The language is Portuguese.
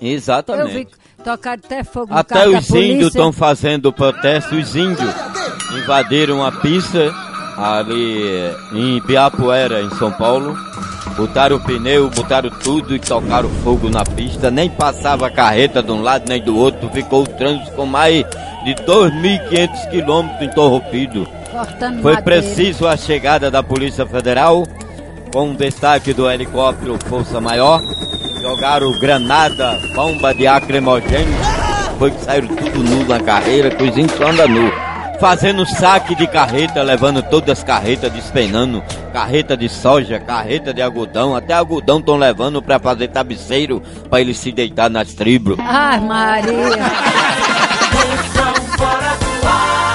Exatamente. Eu vi tocar até fogo Até os índios estão fazendo protesto. Os índios invadiram a pista ali em Ibiapuera, em São Paulo. Botaram o pneu, botaram tudo e tocaram fogo na pista. Nem passava a carreta de um lado nem do outro. Ficou o trânsito com mais de 2.500 quilômetros interrompido. Cortando Foi madeira. preciso a chegada da Polícia Federal, com destaque do helicóptero Força Maior. Jogaram granada, bomba de acrimogênio. Foi que saíram tudo nu na carreira, que índios só andam nu. Fazendo saque de carreta, levando todas as carretas, despenando. Carreta de soja, carreta de algodão. Até algodão estão levando para fazer tabiceiro, para eles se deitar nas tribos. Ai, Maria. Fora do ar.